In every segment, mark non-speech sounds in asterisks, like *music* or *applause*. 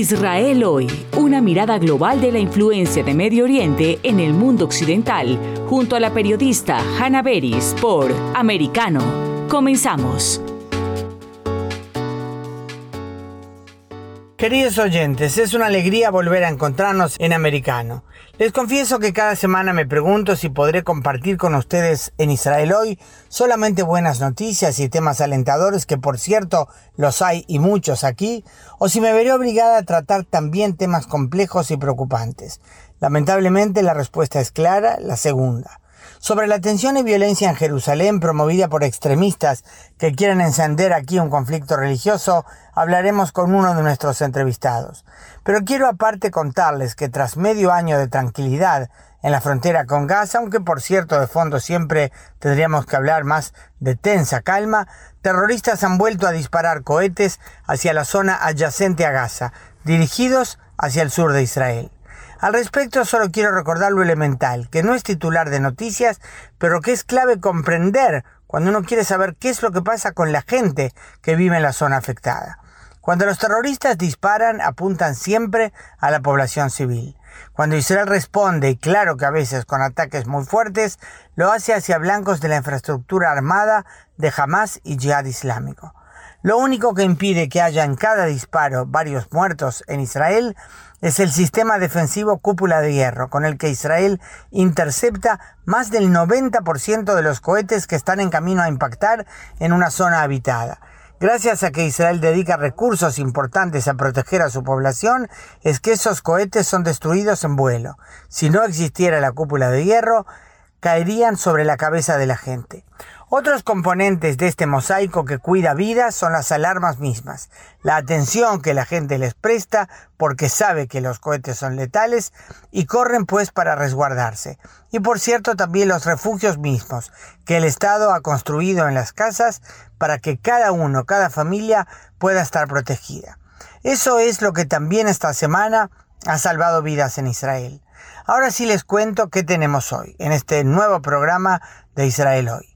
Israel hoy, una mirada global de la influencia de Medio Oriente en el mundo occidental, junto a la periodista Hannah Beris por Americano. Comenzamos. Queridos oyentes, es una alegría volver a encontrarnos en Americano. Les confieso que cada semana me pregunto si podré compartir con ustedes en Israel hoy solamente buenas noticias y temas alentadores, que por cierto los hay y muchos aquí, o si me veré obligada a tratar también temas complejos y preocupantes. Lamentablemente la respuesta es clara, la segunda sobre la tensión y violencia en Jerusalén promovida por extremistas que quieren encender aquí un conflicto religioso, hablaremos con uno de nuestros entrevistados. Pero quiero aparte contarles que tras medio año de tranquilidad en la frontera con Gaza, aunque por cierto de fondo siempre tendríamos que hablar más de tensa calma, terroristas han vuelto a disparar cohetes hacia la zona adyacente a Gaza, dirigidos hacia el sur de Israel. Al respecto solo quiero recordar lo elemental, que no es titular de noticias, pero que es clave comprender cuando uno quiere saber qué es lo que pasa con la gente que vive en la zona afectada. Cuando los terroristas disparan, apuntan siempre a la población civil. Cuando Israel responde, y claro que a veces con ataques muy fuertes, lo hace hacia blancos de la infraestructura armada de Hamas y Jihad Islámico. Lo único que impide que haya en cada disparo varios muertos en Israel es el sistema defensivo cúpula de hierro, con el que Israel intercepta más del 90% de los cohetes que están en camino a impactar en una zona habitada. Gracias a que Israel dedica recursos importantes a proteger a su población, es que esos cohetes son destruidos en vuelo. Si no existiera la cúpula de hierro, caerían sobre la cabeza de la gente. Otros componentes de este mosaico que cuida vidas son las alarmas mismas, la atención que la gente les presta porque sabe que los cohetes son letales y corren pues para resguardarse. Y por cierto también los refugios mismos que el Estado ha construido en las casas para que cada uno, cada familia pueda estar protegida. Eso es lo que también esta semana ha salvado vidas en Israel. Ahora sí les cuento qué tenemos hoy en este nuevo programa de Israel hoy.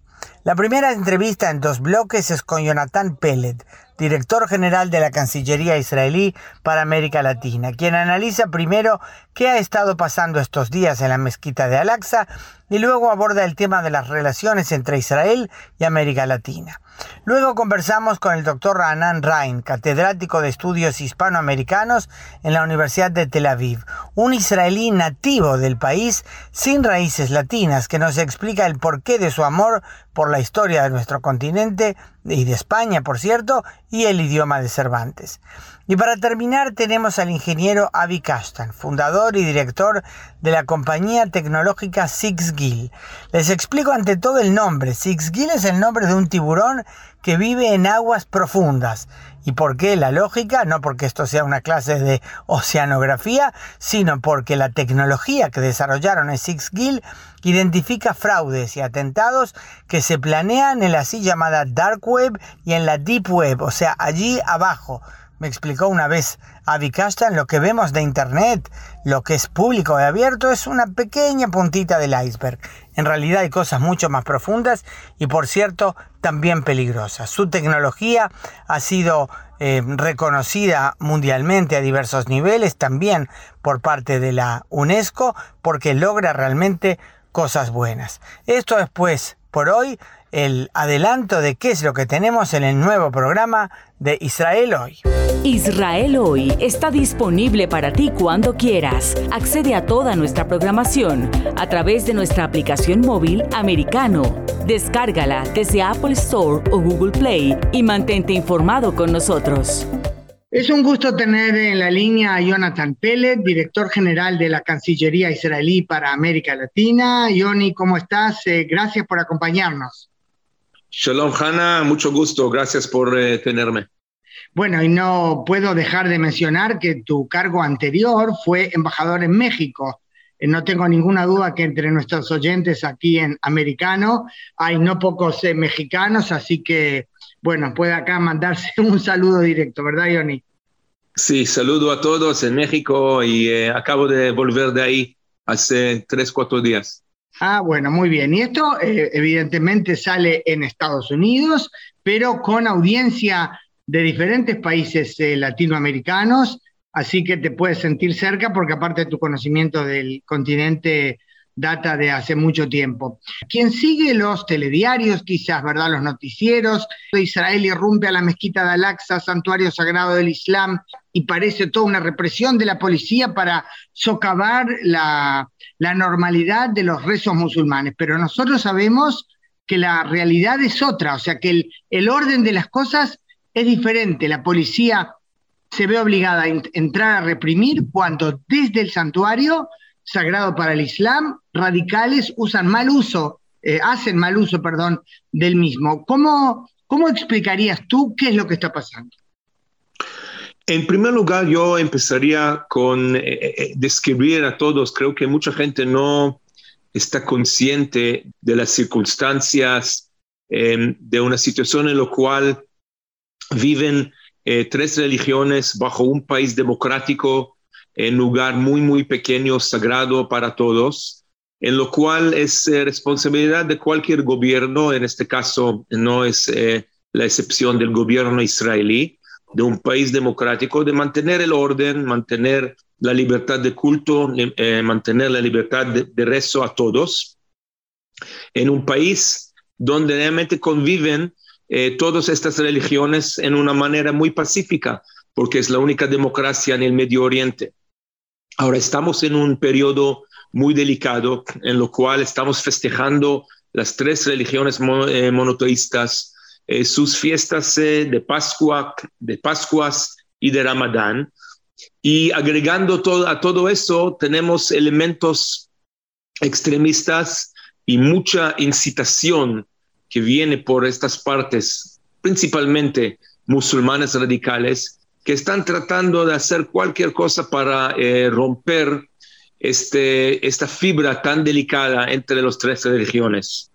La primera entrevista en dos bloques es con Jonathan Pellet, director general de la Cancillería israelí para América Latina, quien analiza primero qué ha estado pasando estos días en la mezquita de Al-Aqsa y luego aborda el tema de las relaciones entre Israel y América Latina. Luego conversamos con el doctor Ranan Rain, catedrático de estudios hispanoamericanos en la Universidad de Tel Aviv, un israelí nativo del país sin raíces latinas que nos explica el porqué de su amor por la historia de nuestro continente y de España, por cierto, y el idioma de Cervantes. Y para terminar tenemos al ingeniero Avi Kashtan, fundador y director de la compañía tecnológica Six Gill. Les explico ante todo el nombre. Six Gill es el nombre de un tiburón que vive en aguas profundas. ¿Y por qué la lógica? No porque esto sea una clase de oceanografía, sino porque la tecnología que desarrollaron en Six Gill identifica fraudes y atentados que se planean en la así llamada Dark Web y en la Deep Web, o sea, allí abajo me explicó una vez Avi Kastan, lo que vemos de Internet, lo que es público y abierto, es una pequeña puntita del iceberg. En realidad hay cosas mucho más profundas y, por cierto, también peligrosas. Su tecnología ha sido eh, reconocida mundialmente a diversos niveles, también por parte de la UNESCO, porque logra realmente cosas buenas. Esto es, pues, por hoy, el adelanto de qué es lo que tenemos en el nuevo programa de Israel Hoy. Israel Hoy está disponible para ti cuando quieras. Accede a toda nuestra programación a través de nuestra aplicación móvil americano. Descárgala desde Apple Store o Google Play y mantente informado con nosotros. Es un gusto tener en la línea a Jonathan Pellet, director general de la Cancillería israelí para América Latina. Yoni, ¿cómo estás? Eh, gracias por acompañarnos. Shalom, Hanna, mucho gusto. Gracias por eh, tenerme. Bueno, y no puedo dejar de mencionar que tu cargo anterior fue embajador en México. Eh, no tengo ninguna duda que entre nuestros oyentes aquí en Americano hay no pocos eh, mexicanos, así que, bueno, puede acá mandarse *laughs* un saludo directo, ¿verdad, Yoni? Sí, saludo a todos en México y acabo de volver de ahí hace tres, cuatro días. Ah, bueno, muy bien. Y esto eh, evidentemente sale en Estados Unidos, pero con audiencia de diferentes países eh, latinoamericanos, así que te puedes sentir cerca porque aparte tu conocimiento del continente data de hace mucho tiempo. Quien sigue los telediarios, quizás, ¿verdad? Los noticieros, Israel irrumpe a la mezquita de Al-Aqsa, santuario sagrado del Islam, y parece toda una represión de la policía para socavar la, normalidad de los rezos musulmanes. Pero nosotros sabemos que la realidad es otra, o sea que el, orden de las cosas es diferente. La policía se ve obligada a entrar a reprimir cuando desde el santuario sagrado para el Islam, radicales usan mal uso, eh, hacen mal uso, perdón, del mismo. ¿Cómo, ¿Cómo explicarías tú qué es lo que está pasando? En primer lugar, yo empezaría con eh, eh, describir a todos, creo que mucha gente no está consciente de las circunstancias em, de una situación en la cual viven tres religiones bajo un país democrático en lugar muy, muy pequeño, sagrado para todos, en lo cual es eh, responsabilidad de cualquier gobierno, en este caso no es eh, la excepción del gobierno israelí, de un país democrático, de mantener el orden, mantener la libertad de culto, eh, mantener la libertad de, de rezo a todos, en un país donde realmente conviven todas estas religiones en una manera muy pacífica, porque es la única democracia en el Medio Oriente. Ahora estamos en un periodo muy delicado en lo cual estamos festejando las tres religiones eh, monoteístas, eh, sus fiestas eh, de Pascua, de Pascuas y de Ramadán. Y agregando todo, a todo eso, tenemos elementos extremistas y mucha incitación que viene por estas partes, principalmente musulmanes radicales, que están tratando de hacer cualquier cosa para eh, romper este, esta fibra tan delicada entre las tres religiones.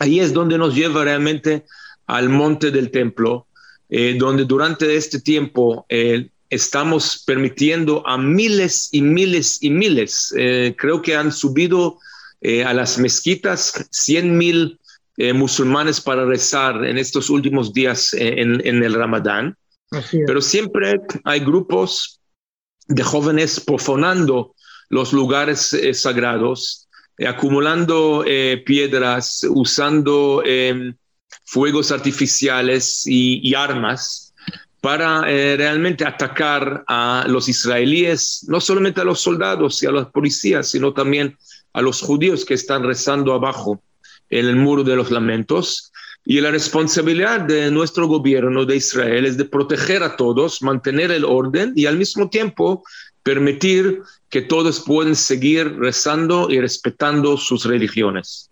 Ahí es donde nos lleva realmente al monte del templo, eh, donde durante este tiempo eh, estamos permitiendo a miles y miles y miles, creo que han subido a las mezquitas 100 mil musulmanes para rezar en estos últimos días en, en el Ramadán. Pero siempre hay grupos de jóvenes profanando los lugares eh, sagrados, eh, acumulando eh, piedras, usando em, fuegos artificiales y, armas para realmente atacar a los israelíes, no solamente a los soldados y a las policías, sino también a los judíos que están rezando abajo en el muro de los lamentos. Y la responsabilidad de nuestro gobierno de Israel es de proteger a todos, mantener el orden y al mismo tiempo permitir que todos puedan seguir rezando y respetando sus religiones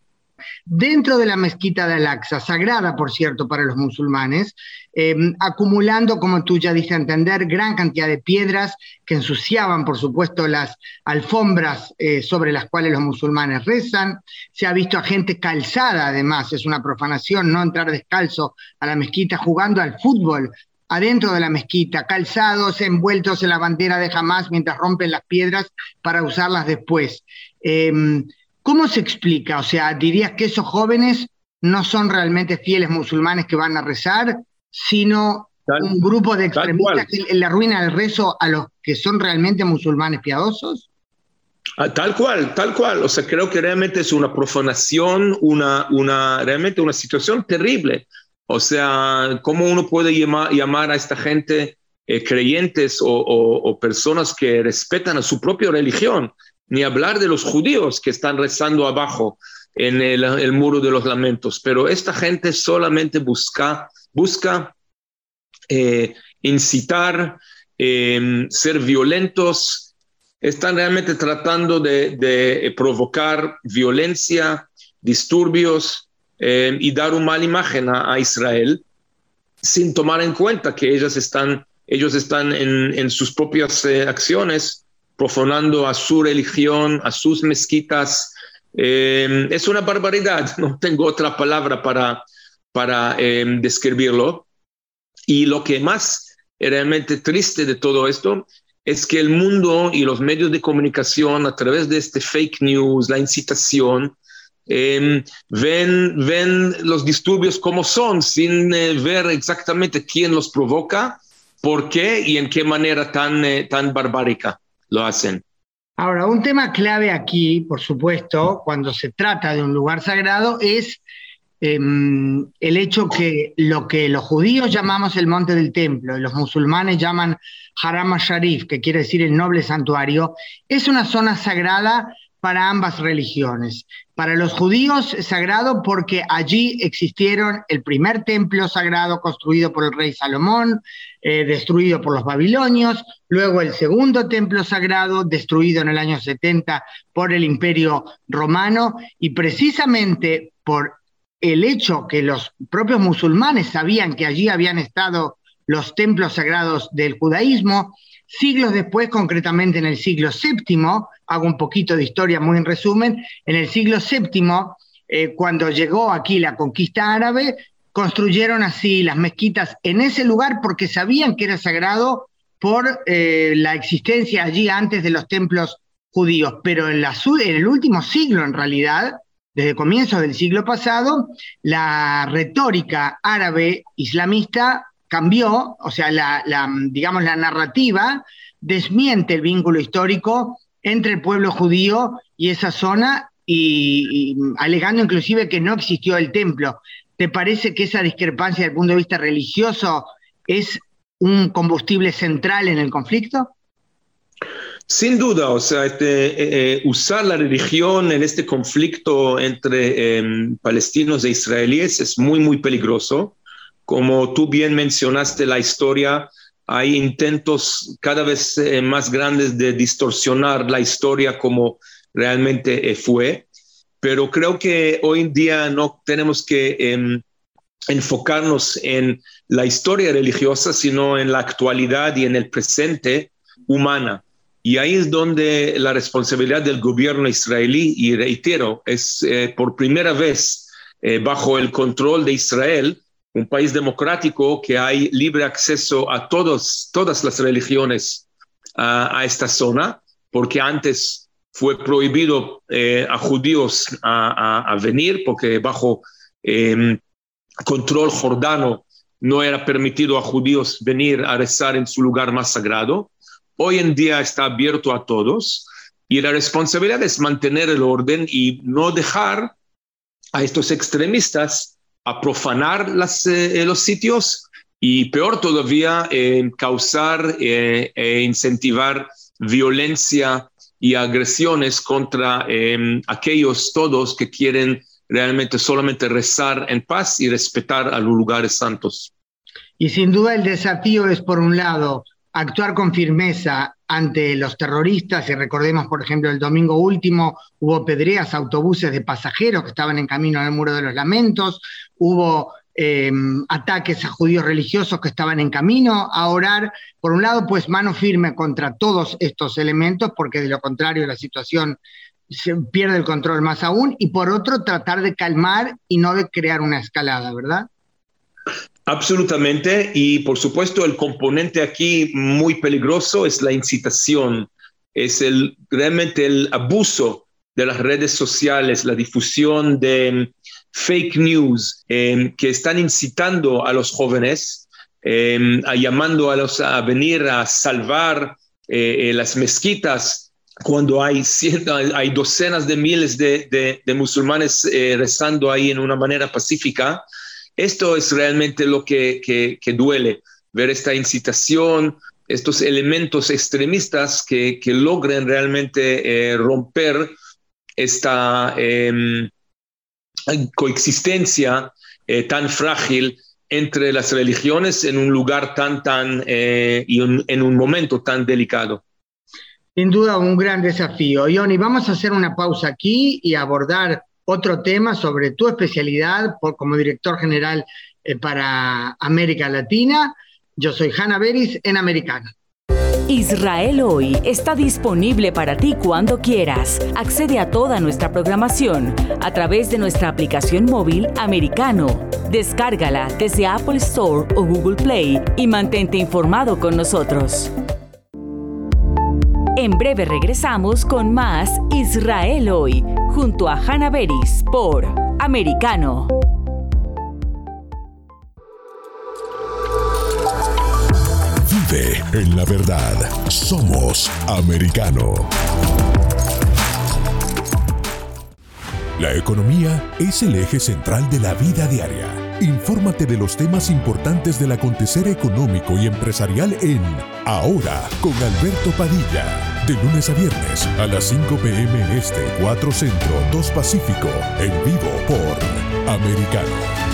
dentro de la mezquita de Al-Aqsa, sagrada, por cierto, para los musulmanes, em, acumulando, como tú ya diste a entender, gran cantidad de piedras que ensuciaban, por supuesto, las alfombras eh, sobre las cuales los musulmanes rezan. Se ha visto a gente calzada, además, es una profanación no entrar descalzo a la mezquita jugando al fútbol adentro de la mezquita, calzados, envueltos en la bandera de Hamas mientras rompen las piedras para usarlas después. Em, ¿Cómo se explica? O sea, dirías que esos jóvenes no son realmente fieles musulmanes que van a rezar, sino un grupo de extremistas que le arruinan el rezo a los que son realmente musulmanes piadosos? Ah, tal cual, tal cual. O sea, creo que realmente es una profanación, una, una, realmente una situación terrible. O sea, ¿cómo uno puede llamar, a esta gente eh, creyentes o, o, personas que respetan a su propia religión? Ni hablar de los judíos que están rezando abajo en el, muro de los lamentos, pero esta gente solamente busca, eh, incitar, em, ser violentos, están realmente tratando de, provocar violencia, disturbios em, y dar una mala imagen a, Israel sin tomar en cuenta que ellos están, ellos están en, sus propias eh, acciones profanando a su religión, a sus mezquitas. Eh, es una barbaridad, *laughs* no tengo otra palabra para, para eh, describirlo. Y lo que más realmente triste de todo esto es que el mundo y los medios de comunicación a través de este fake news, la incitación, eh, ven, ven los disturbios como son, sin ver exactamente quién los provoca ¿Por qué y en qué manera tan, eh, tan barbárica lo hacen? Ahora, un tema clave aquí, por supuesto, cuando se trata de un lugar sagrado, es em, el hecho que lo que los judíos llamamos el monte del templo y los musulmanes llaman Haram al-Sharif, que quiere decir el noble santuario, es una zona sagrada para ambas religiones. Para los judíos es sagrado porque allí existieron el primer templo sagrado construido por el rey Salomón, eh, destruido por los babilonios, luego el segundo templo sagrado destruido en el año 70 por el imperio romano y precisamente por el hecho que los propios musulmanes sabían que allí habían estado los templos sagrados del judaísmo, Siglos después, concretamente en el siglo VII, hago un poquito de historia muy en resumen, en el siglo VII, eh, cuando llegó aquí la conquista árabe, construyeron así las mezquitas en ese lugar porque sabían que era sagrado por eh, la existencia allí antes de los templos judíos. Pero en, la, en el último siglo, en realidad, desde comienzos del siglo pasado, la retórica árabe islamista cambió, o sea, la, digamos, la narrativa desmiente el vínculo histórico entre el pueblo judío y esa zona, y, alegando inclusive que no existió el templo. ¿Te parece que esa discrepancia desde el punto de vista religioso es un combustible central en el conflicto? Sin duda, o sea, este, eh, eh, usar la religión en este conflicto entre em, palestinos e israelíes es muy, muy peligroso. Como tú bien mencionaste la historia, hay intentos cada vez eh, más grandes de distorsionar la historia como realmente eh, fue, pero creo que hoy en día no tenemos que em, enfocarnos en la historia religiosa, sino en la actualidad y en el presente humana. Y ahí es donde la responsabilidad del gobierno israelí, y reitero, es eh, por primera vez bajo el control de Israel, un país democrático que hay libre acceso a todos, todas las religiones a esta zona, porque antes fue prohibido eh, a judíos a, venir, porque bajo em, control jordano no era permitido a judíos venir a rezar en su lugar más sagrado. Hoy en día está abierto a todos y la responsabilidad es mantener el orden y no dejar a estos extremistas a profanar eh, los sitios y peor todavía, causar eh, e incentivar violencia y agresiones contra em, aquellos todos que quieren realmente solamente rezar en paz y respetar a los lugares santos. Y sin duda el desafío es, por un lado, actuar con firmeza ante los terroristas, y recordemos, por ejemplo, el domingo último hubo pedreas autobuses de pasajeros que estaban en camino al Muro de los Lamentos, hubo em, ataques a judíos religiosos que estaban en camino a orar. Por un lado, pues mano firme contra todos estos elementos, porque de lo contrario la situación se pierde el control más aún, y por otro, tratar de calmar y no de crear una escalada, ¿verdad? Absolutamente, y por supuesto el componente aquí muy peligroso es la incitación, es el, realmente el abuso de las redes sociales, la difusión de fake news em, que están incitando a los jóvenes, em, a llamando a los a venir a salvar eh, eh, las mezquitas cuando hay, hay docenas de miles de, musulmanes eh, rezando ahí en una manera pacífica. Esto es realmente lo que, duele, ver esta incitación, estos elementos extremistas que, logren realmente romper esta em, coexistencia eh, tan frágil entre las religiones en un lugar tan, tan, eh, y en un momento tan delicado. Sin duda, un gran desafío. Ioni, vamos a hacer una pausa aquí y abordar otro tema sobre tu especialidad por, como director general eh, para América Latina. Yo soy Hanna Beris en Americana. Israel hoy está disponible para ti cuando quieras. Accede a toda nuestra programación a través de nuestra aplicación móvil americano. Descárgala desde Apple Store o Google Play y mantente informado con nosotros. En breve regresamos con más Israel hoy, junto a Hannah Beris por Americano. En la verdad. Somos americano. La economía es el eje central de la vida diaria. Infórmate de los temas importantes del acontecer económico y empresarial en Ahora con Alberto Padilla. De lunes a viernes a las 5 pm este, 4 centro, 2 pacífico, en vivo por Americano.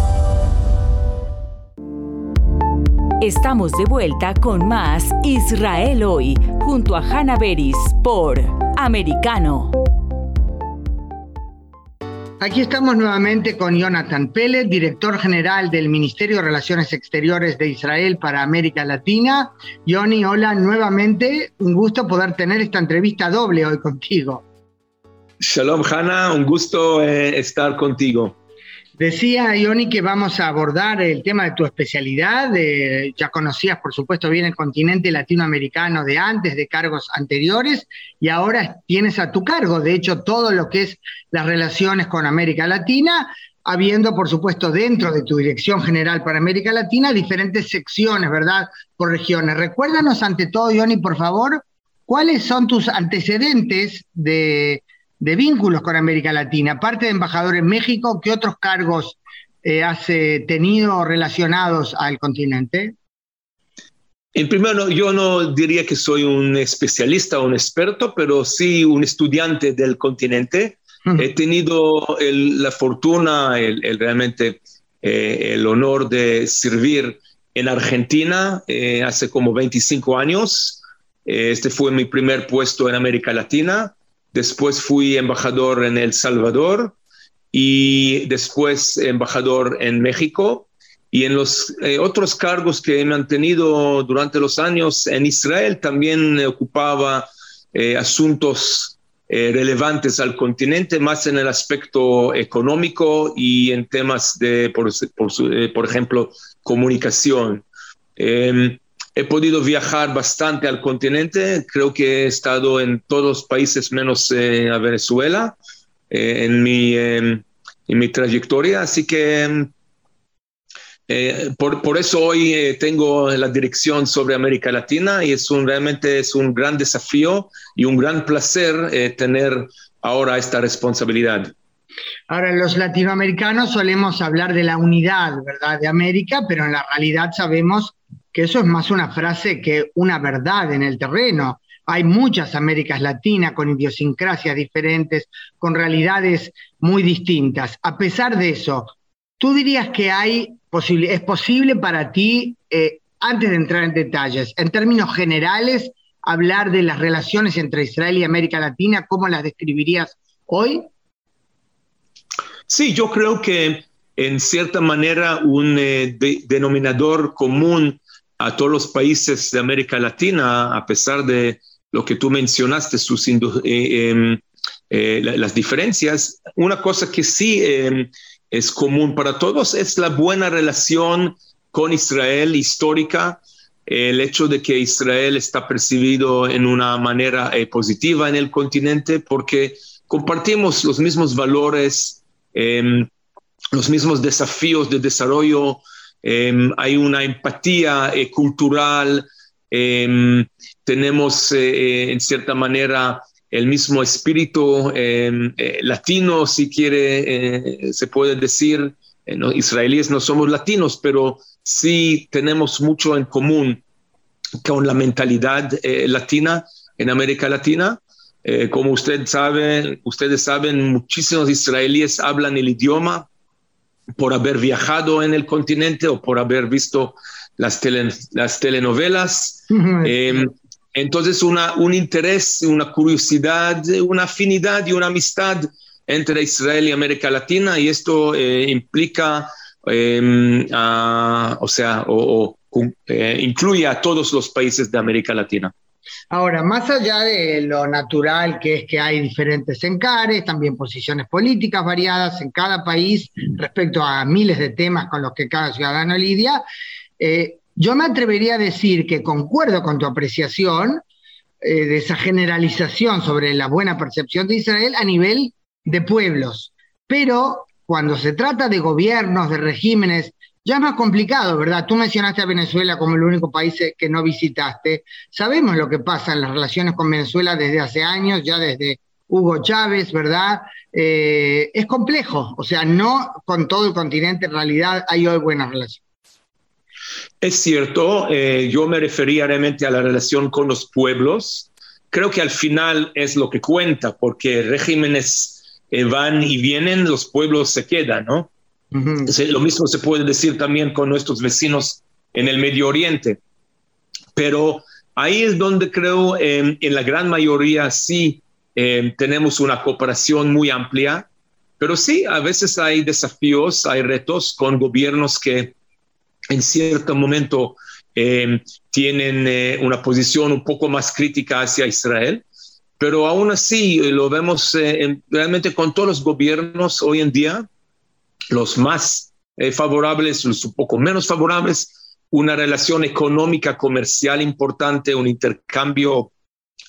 Estamos de vuelta con más Israel hoy, junto a Hannah Beris por Americano. Aquí estamos nuevamente con Jonathan Pérez, director general del Ministerio de Relaciones Exteriores de Israel para América Latina. Yoni, hola nuevamente, un gusto poder tener esta entrevista doble hoy contigo. Shalom, Hannah, un gusto eh, estar contigo. Decía Ioni que vamos a abordar el tema de tu especialidad. ya conocías, por supuesto, bien el continente latinoamericano de antes, de cargos anteriores, y ahora tienes a tu cargo, de hecho, todo lo que es las relaciones con América Latina, habiendo, por supuesto, dentro de tu Dirección General para América Latina, diferentes secciones, ¿verdad?, por regiones. Recuérdanos, ante todo, Ioni, por favor, cuáles son tus antecedentes de de vínculos con América Latina, aparte de embajador en México, ¿qué otros cargos eh, has eh, tenido relacionados al continente? En primer lugar, yo no diría que soy un especialista o un experto, pero sí un estudiante del continente. He tenido la fortuna, el, realmente eh, el honor de servir en Argentina hace como 25 años. este fue mi primer puesto en América Latina. Después fui embajador en El Salvador y después embajador en México. Y en los eh, otros cargos que he mantenido durante los años en Israel también ocupaba eh, asuntos eh, relevantes al continente, más en el aspecto económico y en temas de, por, por ejemplo, comunicación. He podido viajar bastante al continente, creo que he estado en todos los países menos eh, a Venezuela eh, en, mi, em, en mi trayectoria, así que em, eh, por, por, eso hoy tengo la dirección sobre América Latina y es un, realmente es un gran desafío y un gran placer tener ahora esta responsabilidad. Ahora, los latinoamericanos solemos hablar de la unidad, ¿verdad?, de América, pero en la realidad sabemos que eso es más una frase que una verdad en el terreno. Hay muchas Américas Latinas con idiosincrasias diferentes, con realidades muy distintas. A pesar de eso, ¿tú dirías que hay es posible para ti, eh, antes de entrar en detalles, en términos generales, hablar de las relaciones entre Israel y América Latina? ¿Cómo las describirías hoy? Sí, yo creo que en cierta manera un eh, denominador común a todos los países de América Latina, a pesar de lo que tú mencionaste, sus, eh, em, eh, las diferencias, una cosa que sí em, es común para todos es la buena relación con Israel histórica. el hecho de que Israel está percibido en una manera positiva en el continente porque compartimos los mismos valores, em, los mismos desafíos de desarrollo, em, hay una empatía cultural, em, tenemos en cierta manera el mismo espíritu eh, latino, si quiere, eh, se puede decir. Eh, israelíes no somos latinos, pero sí tenemos mucho en común con la mentalidad latina en América Latina. Como usted sabe, ustedes saben, muchísimos israelíes hablan el idioma por haber viajado en el continente o por haber visto las, las telenovelas. Entonces, una, un interés, una curiosidad, una afinidad y una amistad entre Israel y América Latina, y esto eh, implica, em, o sea, o, eh, incluye a todos los países de América Latina. Ahora, más allá de lo natural que es que hay diferentes encares, también posiciones políticas variadas en cada país respecto a miles de temas con los que cada ciudadano lidia, eh, yo me atrevería a decir que concuerdo con tu apreciación eh, de esa generalización sobre la buena percepción de Israel a nivel de pueblos, pero cuando se trata de gobiernos, de regímenes, ya es más complicado, ¿verdad? Tú mencionaste a Venezuela como el único país que no visitaste. Sabemos lo que pasa en las relaciones con Venezuela desde hace años, ya desde Hugo Chávez, ¿verdad? Eh, es complejo, o sea, no con todo el continente en realidad hay hoy buenas relaciones. Es cierto, eh, yo me refería realmente a la relación con los pueblos. Creo que al final es lo que cuenta, porque regímenes eh, van y vienen, los pueblos se quedan, ¿no? Lo mismo se puede decir también con nuestros vecinos en el Medio Oriente. Pero ahí es donde creo, en la gran mayoría sí em, tenemos una cooperación muy amplia, pero sí, a veces hay desafíos, hay retos con gobiernos que en cierto momento eh, tienen eh, una posición un poco más crítica hacia Israel, pero aún así eh, lo vemos realmente con todos los gobiernos hoy en día, los más favorables, los un poco menos favorables, una relación económica, comercial importante, un intercambio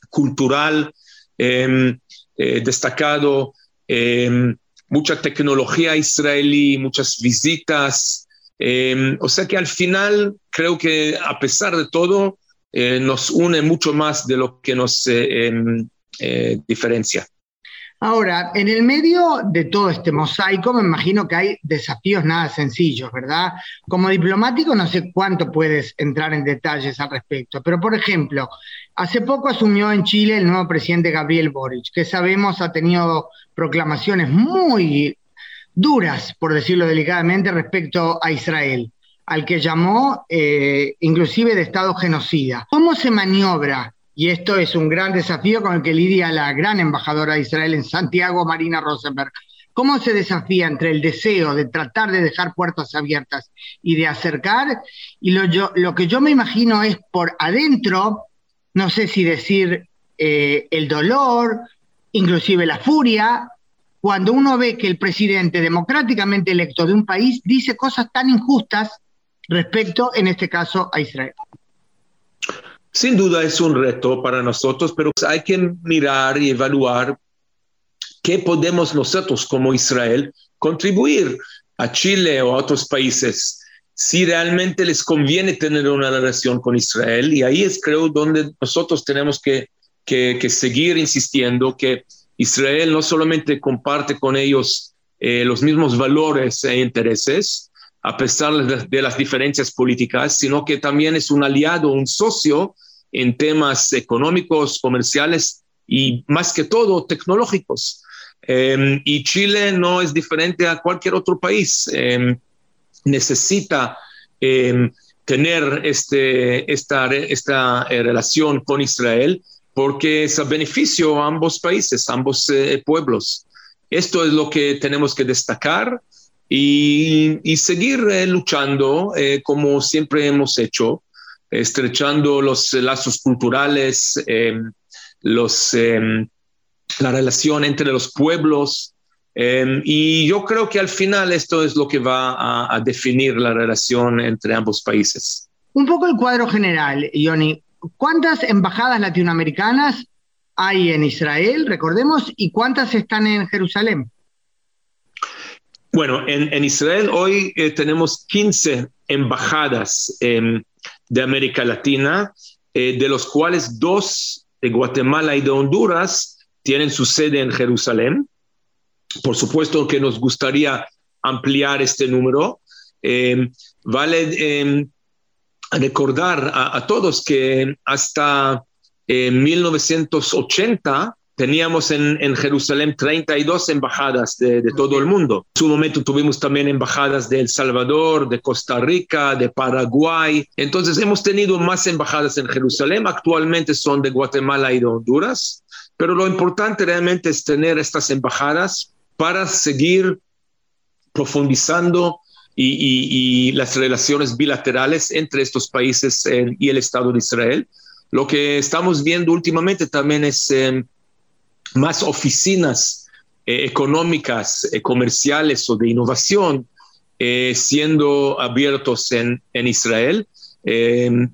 cultural em, destacado, em, mucha tecnología israelí, muchas visitas, Em, o sea que al final creo que a pesar de todo eh, nos une mucho más de lo que nos eh, eh, diferencia. Ahora, en el medio de todo este mosaico, me imagino que hay desafíos nada sencillos, ¿verdad? Como diplomático no sé cuánto puedes entrar en detalles al respecto, pero por ejemplo, hace poco asumió en Chile el nuevo presidente Gabriel Boric, que sabemos ha tenido proclamaciones muy duras, por decirlo delicadamente, respecto a Israel, al que llamó eh, inclusive de Estado genocida. ¿Cómo se maniobra? Y esto es un gran desafío con el que lidia la gran embajadora de Israel en Santiago, Marina Rosenberg. ¿Cómo se desafía entre el deseo de tratar de dejar puertas abiertas y de acercar? Y lo, que yo me imagino es por adentro, no sé si decir eh, el dolor, inclusive la furia, cuando uno ve que el presidente democráticamente electo de un país dice cosas tan injustas respecto, en este caso, a Israel. Sin duda es un reto para nosotros, pero hay que mirar y evaluar qué podemos nosotros como Israel contribuir a Chile o a otros países si realmente les conviene tener una relación con Israel. Y ahí es creo donde nosotros tenemos que, que, seguir insistiendo que Israel no solamente comparte con ellos eh, los mismos valores e intereses, a pesar de, las diferencias políticas, sino que también es un aliado, un socio en temas económicos, comerciales y más que todo tecnológicos. Em, y Chile no es diferente a cualquier otro país. Em, necesita em, tener este, esta, esta eh, relación con Israel porque es a beneficio a ambos países, ambos eh, pueblos. Esto es lo que tenemos que destacar y, seguir eh, luchando eh, como siempre hemos hecho, estrechando los lazos culturales, em, los, em, la relación entre los pueblos. Em, y yo creo que al final esto es lo que va a definir la relación entre ambos países. Un poco el cuadro general, Ioni. ¿Cuántas embajadas latinoamericanas hay en Israel, recordemos, y cuántas están en Jerusalén? Bueno, en, Israel hoy eh, tenemos 15 embajadas em, de América Latina, eh, de los cuales dos de Guatemala y de Honduras tienen su sede en Jerusalén. Por supuesto que nos gustaría ampliar este número. Em, vale em, recordar a, todos que hasta 1980 eh, teníamos en, Jerusalén 32 embajadas de, todo el mundo. En su momento tuvimos también embajadas de El Salvador, de Costa Rica, de Paraguay. Entonces hemos tenido más embajadas en Jerusalén. Actualmente son de Guatemala y de Honduras. Pero lo importante realmente es tener estas embajadas para seguir profundizando y, las relaciones bilaterales entre estos países eh, y el Estado de Israel. Lo que estamos viendo últimamente también es eh, más oficinas eh, económicas, comerciales o de innovación siendo abiertos en, Israel.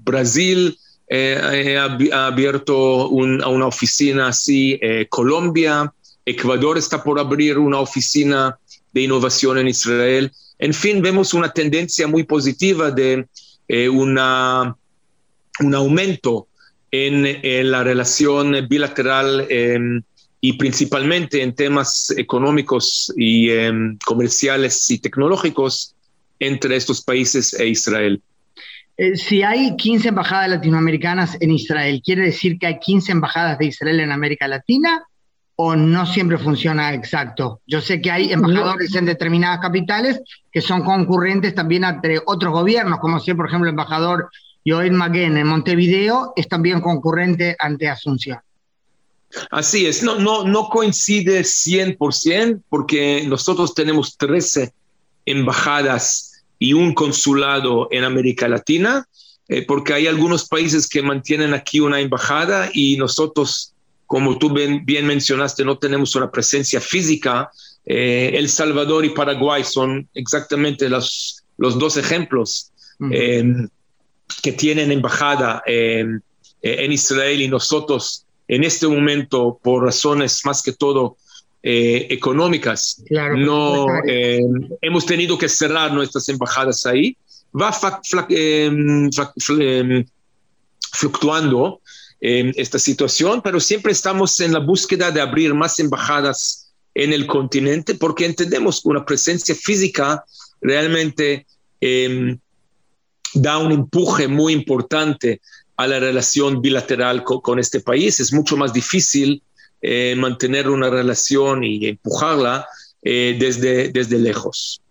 Brasil ha, abierto una oficina así, Colombia, Ecuador está por abrir una oficina de innovación en Israel. En fin, vemos una tendencia muy positiva de eh, una, un aumento en, la relación bilateral em, y principalmente en temas económicos y em, comerciales y tecnológicos entre estos países e Israel. Eh, si hay 15 embajadas latinoamericanas en Israel, ¿quiere decir que hay 15 embajadas de Israel en América Latina? o no siempre funciona exacto. Yo sé que hay embajadores en determinadas capitales que son concurrentes también entre otros gobiernos, como si, por ejemplo, el embajador Joel Maguen en Montevideo es también concurrente ante Asunción. Así es, no, no, no coincide 100% porque nosotros tenemos 13 embajadas y un consulado en América Latina, eh, porque hay algunos países que mantienen aquí una embajada y nosotros como tú bien, mencionaste, no tenemos una presencia física. Eh, El Salvador y Paraguay son exactamente los, los dos ejemplos eh, que tienen embajada en Israel y nosotros en este momento, por razones más que todo económicas, no hemos tenido que cerrar nuestras embajadas ahí. Va fluctuando esta situación, pero siempre estamos en la búsqueda de abrir más embajadas en el continente porque entendemos que una presencia física realmente em, da un empuje muy importante a la relación bilateral con, este país. Es mucho más difícil eh, mantener una relación y empujarla eh, desde, desde lejos.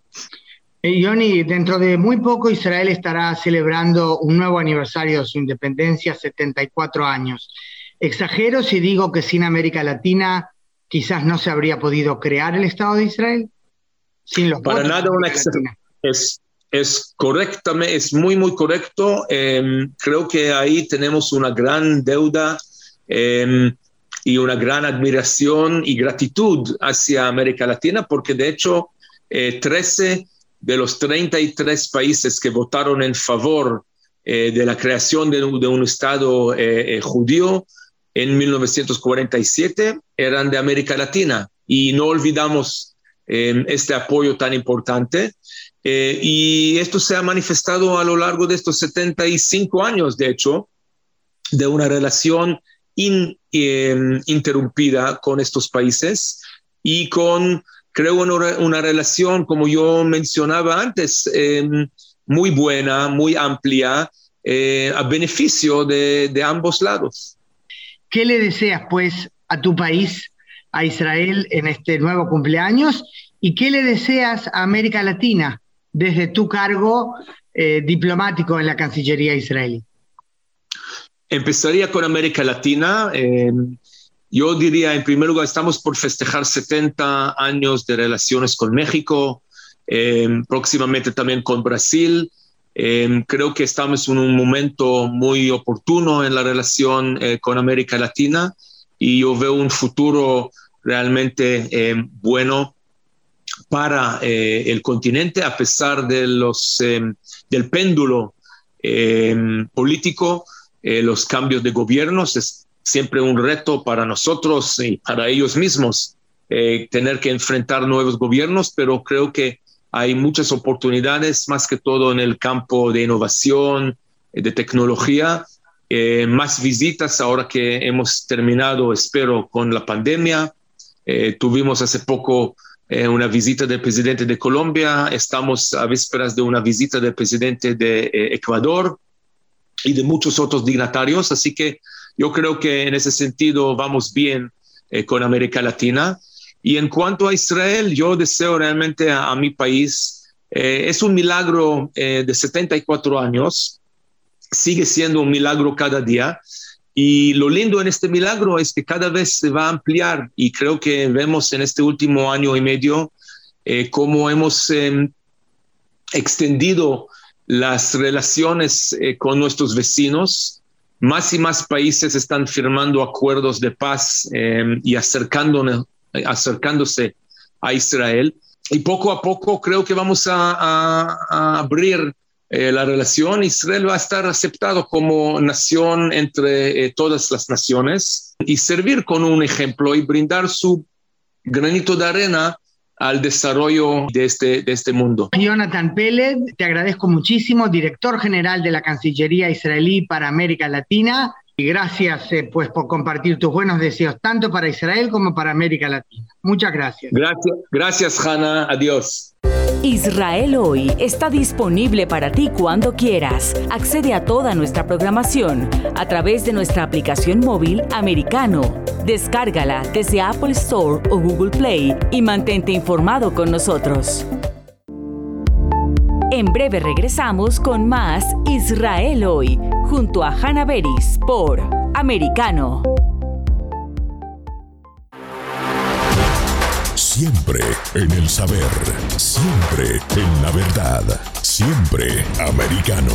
Eh, Johnny, dentro de muy poco Israel estará celebrando un nuevo aniversario de su independencia, 74 años. ¿Exagero si digo que sin América Latina quizás no se habría podido crear el Estado de Israel? Sin los Para nada una es, es correctamente, es muy, muy correcto. Em, creo que ahí tenemos una gran deuda em, y una gran admiración y gratitud hacia América Latina, porque de hecho, 13 eh, de los 33 países que votaron en favor eh, de la creación de, un Estado eh, eh, judío en 1947 eran de América Latina y no olvidamos este apoyo tan importante. Y esto se ha manifestado a lo largo de estos 75 años, de hecho, de una relación interrumpida con estos países y con creo una, una relación, como yo mencionaba antes, em, muy buena, muy amplia, eh, a beneficio de, de, ambos lados. ¿Qué le deseas, pues, a tu país, a Israel, en este nuevo cumpleaños? ¿Y qué le deseas a América Latina desde tu cargo eh, diplomático en la Cancillería israelí? Empezaría con América Latina. Eh, yo diría, en primer lugar, estamos por festejar 70 años de relaciones con México, em, próximamente también con Brasil. Em, creo que estamos en un momento muy oportuno en la relación eh, con América Latina y yo veo un futuro realmente bueno para eh, el continente, a pesar de los, del péndulo em, político, eh, los cambios de gobiernos. Es siempre un reto para nosotros y para ellos mismos eh, tener que enfrentar nuevos gobiernos, pero creo que hay muchas oportunidades, más que todo en el campo de innovación, de tecnología, eh, más visitas ahora que hemos terminado, espero, con la pandemia. Eh, tuvimos hace poco eh, una visita del presidente de Colombia, estamos a vísperas de una visita del presidente de Ecuador y de muchos otros dignatarios, así que yo creo que en ese sentido vamos bien con América Latina. Y en cuanto a Israel, yo deseo realmente a, a mi país, es un milagro de 74 años, sigue siendo un milagro cada día. Y lo lindo en este milagro es que cada vez se va a ampliar y creo que vemos en este último año y medio eh, cómo hemos em, extendido las relaciones eh, con nuestros vecinos. Más y más países están firmando acuerdos de paz em, y acercándose a Israel. Y poco a poco creo que vamos a, a abrir eh, la relación, Israel va a estar aceptado como nación entre eh, todas las naciones y servir con un ejemplo y brindar su granito de arena al desarrollo de este, de este mundo. Jonathan Pérez, te agradezco muchísimo, director general de la Cancillería israelí para América Latina. Y gracias eh, pues por compartir tus buenos deseos tanto para Israel como para América Latina. Muchas gracias. Gracias, gracias Hanna. Adiós. Israel hoy está disponible para ti cuando quieras. Accede a toda nuestra programación a través de nuestra aplicación móvil americano. Descárgala desde Apple Store o Google Play y mantente informado con nosotros. En breve regresamos con más Israel hoy, junto a Hannah Beris por Americano. Siempre en el saber, siempre en la verdad, siempre americano.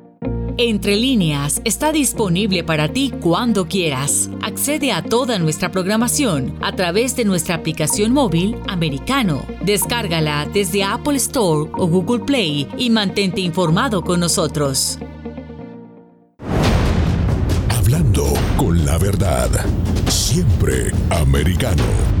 Entre líneas está disponible para ti cuando quieras. Accede a toda nuestra programación a través de nuestra aplicación móvil americano. Descárgala desde Apple Store o Google Play y mantente informado con nosotros. Hablando con la verdad, siempre americano.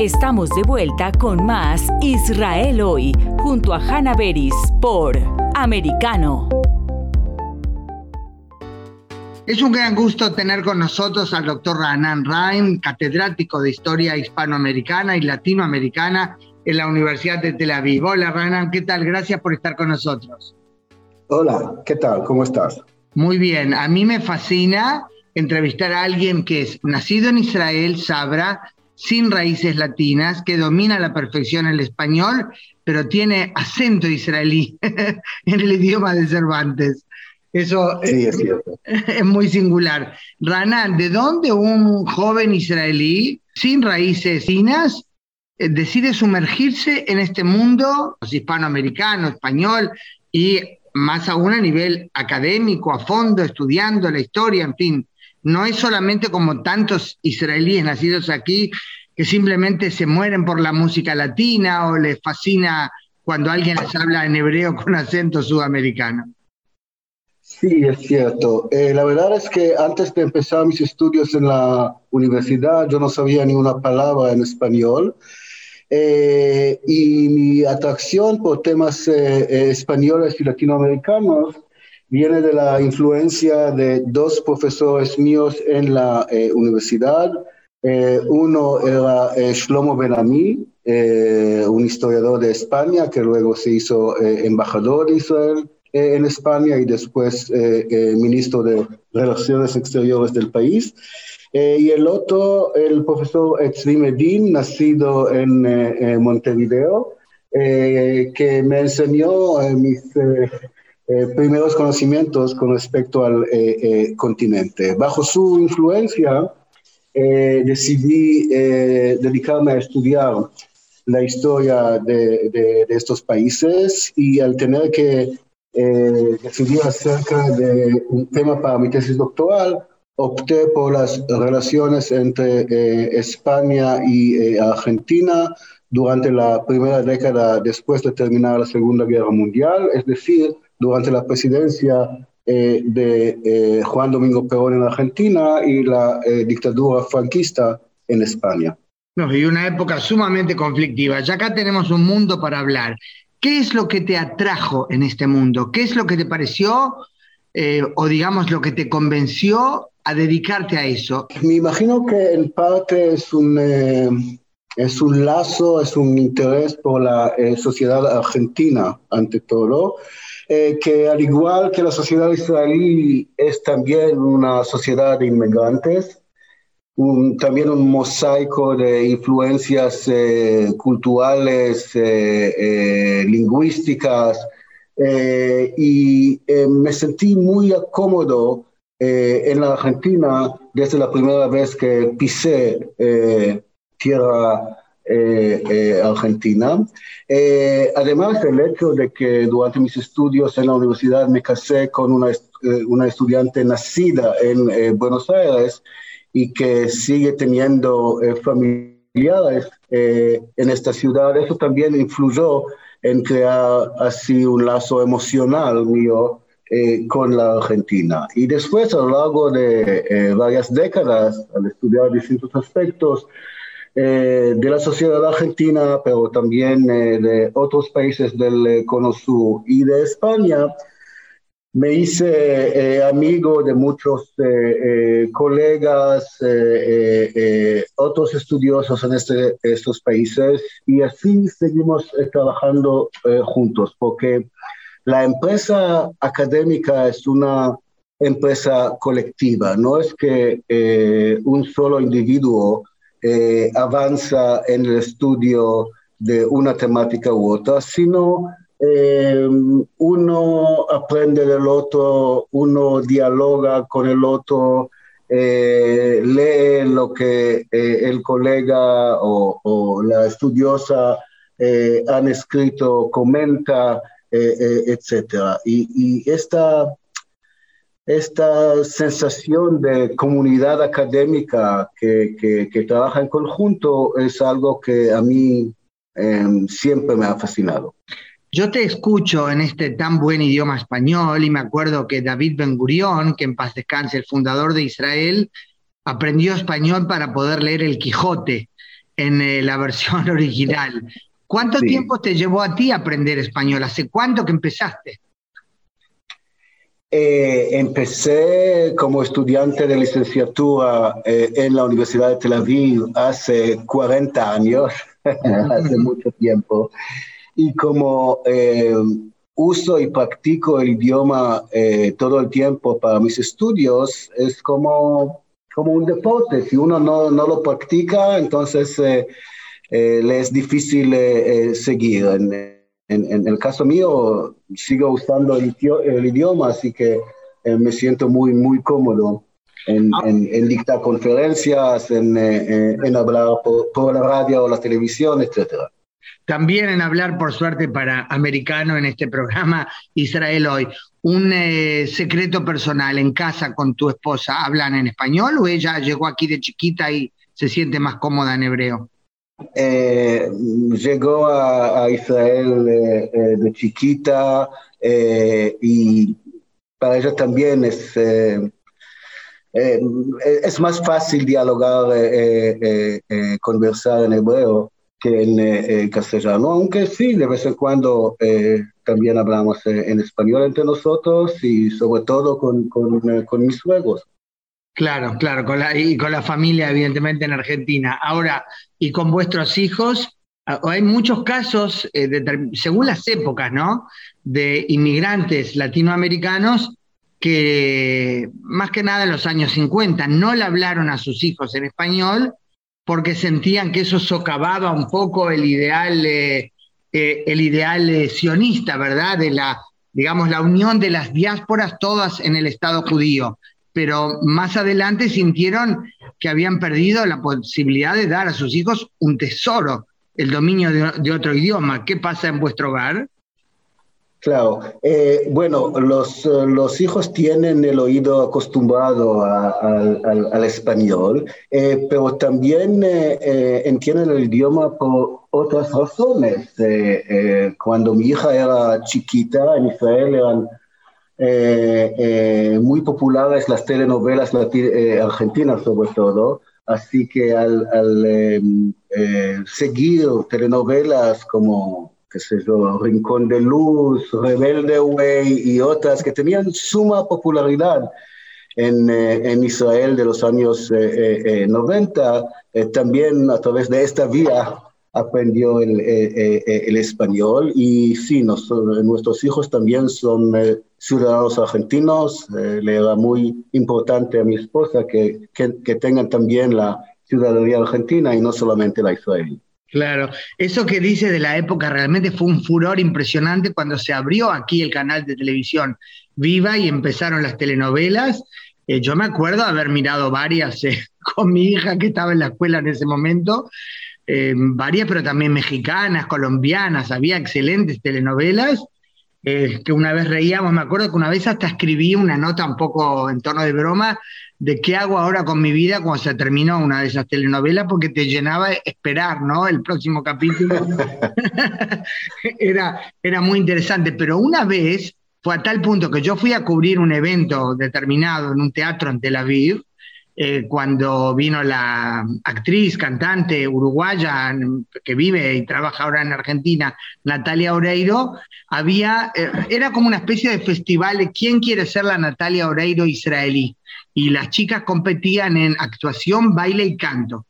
Estamos de vuelta con más Israel hoy, junto a Hannah Beris por Americano. Es un gran gusto tener con nosotros al doctor Ranan Raim, catedrático de Historia Hispanoamericana y Latinoamericana en la Universidad de Tel Aviv. Hola Ranan, ¿qué tal? Gracias por estar con nosotros. Hola, ¿qué tal? ¿Cómo estás? Muy bien, a mí me fascina entrevistar a alguien que es nacido en Israel, Sabra, sin raíces latinas, que domina a la perfección el español, pero tiene acento israelí *laughs* en el idioma de Cervantes. Eso es, es, muy *laughs* singular. Ranan, ¿de dónde un joven israelí sin raíces latinas eh, decide sumergirse en este mundo hispanoamericano, español y más aún a nivel académico, a fondo, estudiando la historia, en fin? No es solamente como tantos israelíes nacidos aquí que simplemente se mueren por la música latina o les fascina cuando alguien les habla en hebreo con acento sudamericano. Sí, es cierto. Eh, la verdad es que antes de empezar mis estudios en la universidad, yo no sabía ni una palabra en español. Eh, y mi atracción por temas eh, españoles y latinoamericanos viene de la influencia de dos profesores míos en la universidad. uno era Shlomo Benami, un historiador de España que luego se hizo embajador de Israel eh, en España y después eh, eh, ministro de Relaciones Exteriores del país. y el otro, el profesor Etzvi Medin, nacido en Montevideo, que me enseñó mis primeros conocimientos con respecto al continente. Bajo su influencia, decidí dedicarme a estudiar la historia de, de, de, estos países y al tener que eh, decidí acerca de un tema para mi tesis doctoral, opté por las relaciones entre eh, España y eh, Argentina durante la primera década después de terminar la Segunda Guerra Mundial, es decir, durante la presidencia de Juan Domingo Perón en Argentina y la dictadura franquista en España. No, y una época sumamente conflictiva. Ya acá tenemos un mundo para hablar. ¿Qué es lo que te atrajo en este mundo? ¿Qué es lo que te pareció eh, o digamos lo que te convenció a dedicarte a eso? Me imagino que en parte es un, eh, es un lazo, es un interés por la eh, sociedad argentina ante todo, que al igual que la sociedad israelí es también una sociedad de inmigrantes también un mosaico de influencias eh, culturales, eh, eh, lingüísticas, y me sentí muy cómodo en la Argentina desde la primera vez que pisé tierra argentina. además, el hecho de que durante mis estudios en la universidad me casé con una, una estudiante nacida en Buenos Aires, y que sigue teniendo eh, familiares eh, en esta ciudad, eso también influyó en crear así un lazo emocional mío eh, con la Argentina. Y después, a lo largo de varias décadas, al estudiar distintos aspectos de la sociedad argentina, pero también de otros países del Cono Sur y de España, me hice eh, amigo de muchos eh, eh, colegas, otros estudiosos en este, estos países y así seguimos trabajando juntos porque la empresa académica es una empresa colectiva, no es que un solo individuo avanza en el estudio de una temática u otra, sino eh, uno aprende del otro, uno dialoga con el otro, eh, lee lo que eh, el colega o, la estudiosa han escrito, comenta, etc. Y, esta, esta sensación de comunidad académica que, que trabaja en conjunto es algo que a mí siempre me ha fascinado. Yo te escucho en este tan buen idioma español y me acuerdo que David Ben Gurión, que en paz descanse, el fundador de Israel, aprendió español para poder leer el Quijote en eh, la versión *laughs* original. ¿Cuánto tiempo te llevó a ti aprender español? ¿Hace cuánto que empezaste? Eh, empecé como estudiante de licenciatura eh, en la Universidad de Tel Aviv hace 40 años, *laughs* hace mucho tiempo y como eh, uso y practico el idioma todo el tiempo para mis estudios, es como, como un deporte. Si uno no, no lo practica, entonces le es difícil seguir. En, en, el caso mío, sigo usando el, el idioma, así que me siento muy, muy cómodo. En, ah. en, dictar conferencias, en, en hablar por, por, la radio o la televisión, etcétera también en hablar, por suerte, para americano en este programa Israel Hoy. ¿Un eh, secreto personal en casa con tu esposa hablan en español o ella llegó aquí de chiquita y se siente más cómoda en hebreo? Llegó a, Israel de chiquita y para ella también es, más fácil dialogar, conversar en hebreo que en castellano, aunque sí, de vez en cuando también hablamos en español entre nosotros y sobre todo con mis suegros. Claro, claro, y con la familia, evidentemente, en Argentina. Ahora, y con vuestros hijos, ah, hay muchos casos, eh, según las épocas, ¿no? De inmigrantes latinoamericanos que, más que nada en los años 50, no le hablaron a sus hijos en español porque sentían que eso socavaba un poco el ideal, eh, eh, el ideal sionista, ¿verdad? De la, digamos, la unión de las diásporas todas en el Estado judío pero más adelante sintieron que habían perdido la posibilidad de dar a sus hijos un tesoro, el dominio de, otro idioma. ¿Qué pasa en vuestro hogar? Claro, eh, bueno, los, los, hijos tienen el oído acostumbrado al, español, eh, pero también eh, entienden el idioma por otras razones. cuando mi hija era chiquita en Israel eran eh, eh, muy populares las telenovelas eh, argentinas sobre todo, así que al, em, seguir telenovelas como, qué sé yo, Rincón de Luz, Rebelde Way y otras que tenían suma popularidad en, en Israel de los años 90, también a través de esta vía aprendió el, el español. Y sí, nuestros hijos también son ciudadanos argentinos. Eh, le era muy importante a mi esposa que, que, tengan también la ciudadanía argentina y no solamente la israelí. Claro, eso que dice de la época realmente fue un furor impresionante cuando se abrió aquí el canal de televisión Viva y empezaron las telenovelas. Eh, yo me acuerdo haber mirado varias eh, *laughs* con mi hija que estaba en la escuela en ese momento, varias, pero también mexicanas, colombianas, había excelentes telenovelas eh, que una vez reíamos, me acuerdo que una vez hasta escribí una nota un poco en tono de broma de qué hago ahora con mi vida cuando se terminó una de esas telenovelas, porque te llenaba esperar, ¿no? El próximo capítulo. *laughs* era, era muy interesante, pero una vez fue a tal punto que yo fui a cubrir un evento determinado en un teatro en Tel Aviv, eh, cuando vino la actriz, cantante uruguaya que vive y trabaja ahora en Argentina, Natalia Oreiro, había, eh, era como una especie de festival quién quiere ser la Natalia Oreiro israelí. Y las chicas competían en actuación, baile y canto.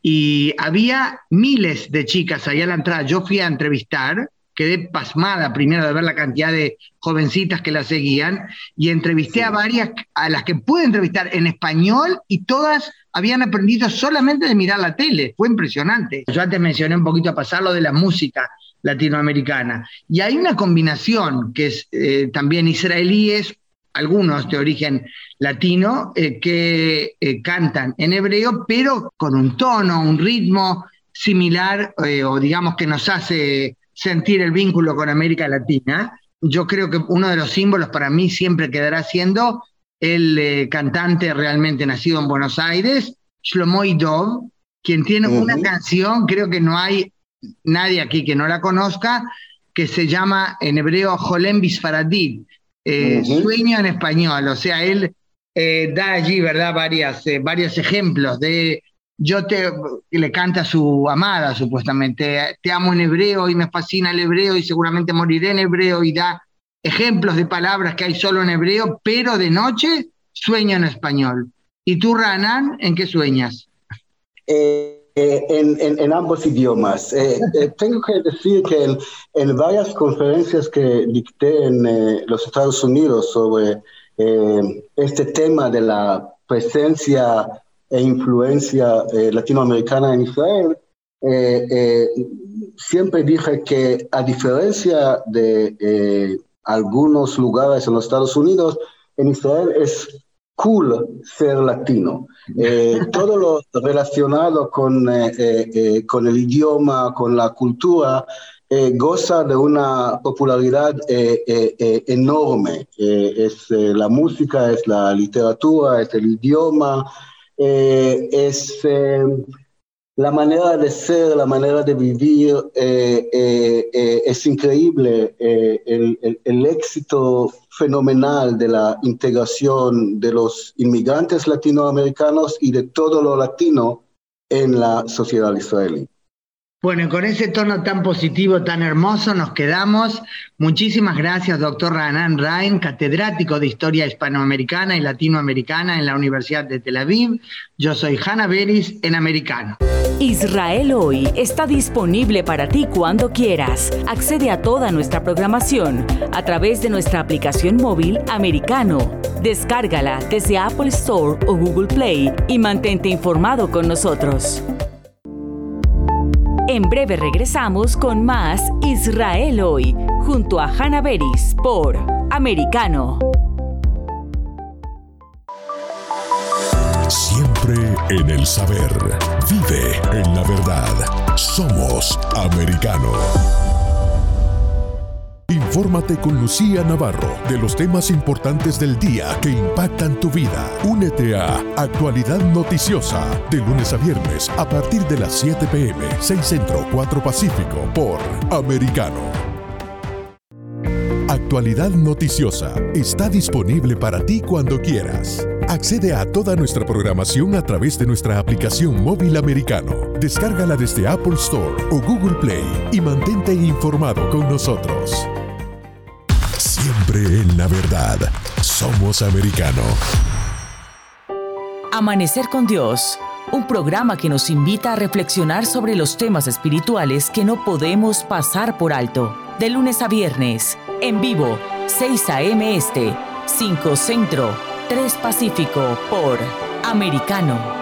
Y había miles de chicas ahí a la entrada. Yo fui a entrevistar quedé pasmada primero de ver la cantidad de jovencitas que la seguían y entrevisté a varias, a las que pude entrevistar en español y todas habían aprendido solamente de mirar la tele. Fue impresionante. Yo antes mencioné un poquito a pasar lo de la música latinoamericana. Y hay una combinación que es eh, también israelíes, algunos de origen latino, eh, que eh, cantan en hebreo, pero con un tono, un ritmo similar, o digamos que nos hace sentir el vínculo con América Latina. Yo creo que uno de los símbolos para mí siempre quedará siendo el eh, cantante realmente nacido en Buenos Aires, Shlomo Dov, quien tiene una canción, creo que no hay nadie aquí que no la conozca, que se llama en hebreo Jolem Bisfaradid, eh, sueño en español. O sea, él eh, da allí, ¿verdad?, varias, varios ejemplos de yo te le canta a su amada supuestamente, te amo en hebreo y me fascina el hebreo y seguramente moriré en hebreo y da ejemplos de palabras que hay solo en hebreo, pero de noche sueña en español. ¿Y tú, Ranan, en qué sueñas? Eh, eh, en, ambos idiomas. Eh, tengo que decir que en, varias conferencias que dicté en los Estados Unidos sobre este tema de la presencia e influencia eh, latinoamericana en Israel, eh, eh, siempre dije que a diferencia de algunos lugares en los Estados Unidos, en Israel es cool ser latino. todo lo relacionado con, con el idioma, con la cultura, goza de una popularidad enorme. es la música, es la literatura, es el idioma, eh, es, eh, la manera de ser, la manera de vivir, eh, eh, es increíble. El, el, éxito fenomenal de la integración de los inmigrantes latinoamericanos y de todo lo latino en la sociedad israelí. Bueno, con ese tono tan positivo, tan hermoso, nos quedamos. Muchísimas gracias, doctor Ranan Rain, catedrático de Historia Hispanoamericana y Latinoamericana en la Universidad de Tel Aviv. Yo soy Hanna Beris en Americano. Israel hoy está disponible para ti cuando quieras. Accede a toda nuestra programación a través de nuestra aplicación móvil Americano. Descárgala desde Apple Store o Google Play y mantente informado con nosotros. En breve regresamos con más Israel hoy, junto a Hannah Beris por Americano. Siempre en el saber. Vive en la verdad. Somos Americano. Infórmate con Lucía Navarro de los temas importantes del día que impactan tu vida. Únete a Actualidad Noticiosa de lunes a viernes a partir de las 7 pm, 6 Centro, 4 Pacífico por Americano. Actualidad Noticiosa está disponible para ti cuando quieras. Accede a toda nuestra programación a través de nuestra aplicación móvil americano. Descárgala desde Apple Store o Google Play y mantente informado con nosotros. En la verdad. Somos americano. Amanecer con Dios. Un programa que nos invita a reflexionar sobre los temas espirituales que no podemos pasar por alto. De lunes a viernes, en vivo, 6 a.m. Este, 5 Centro, 3 Pacífico, por Americano.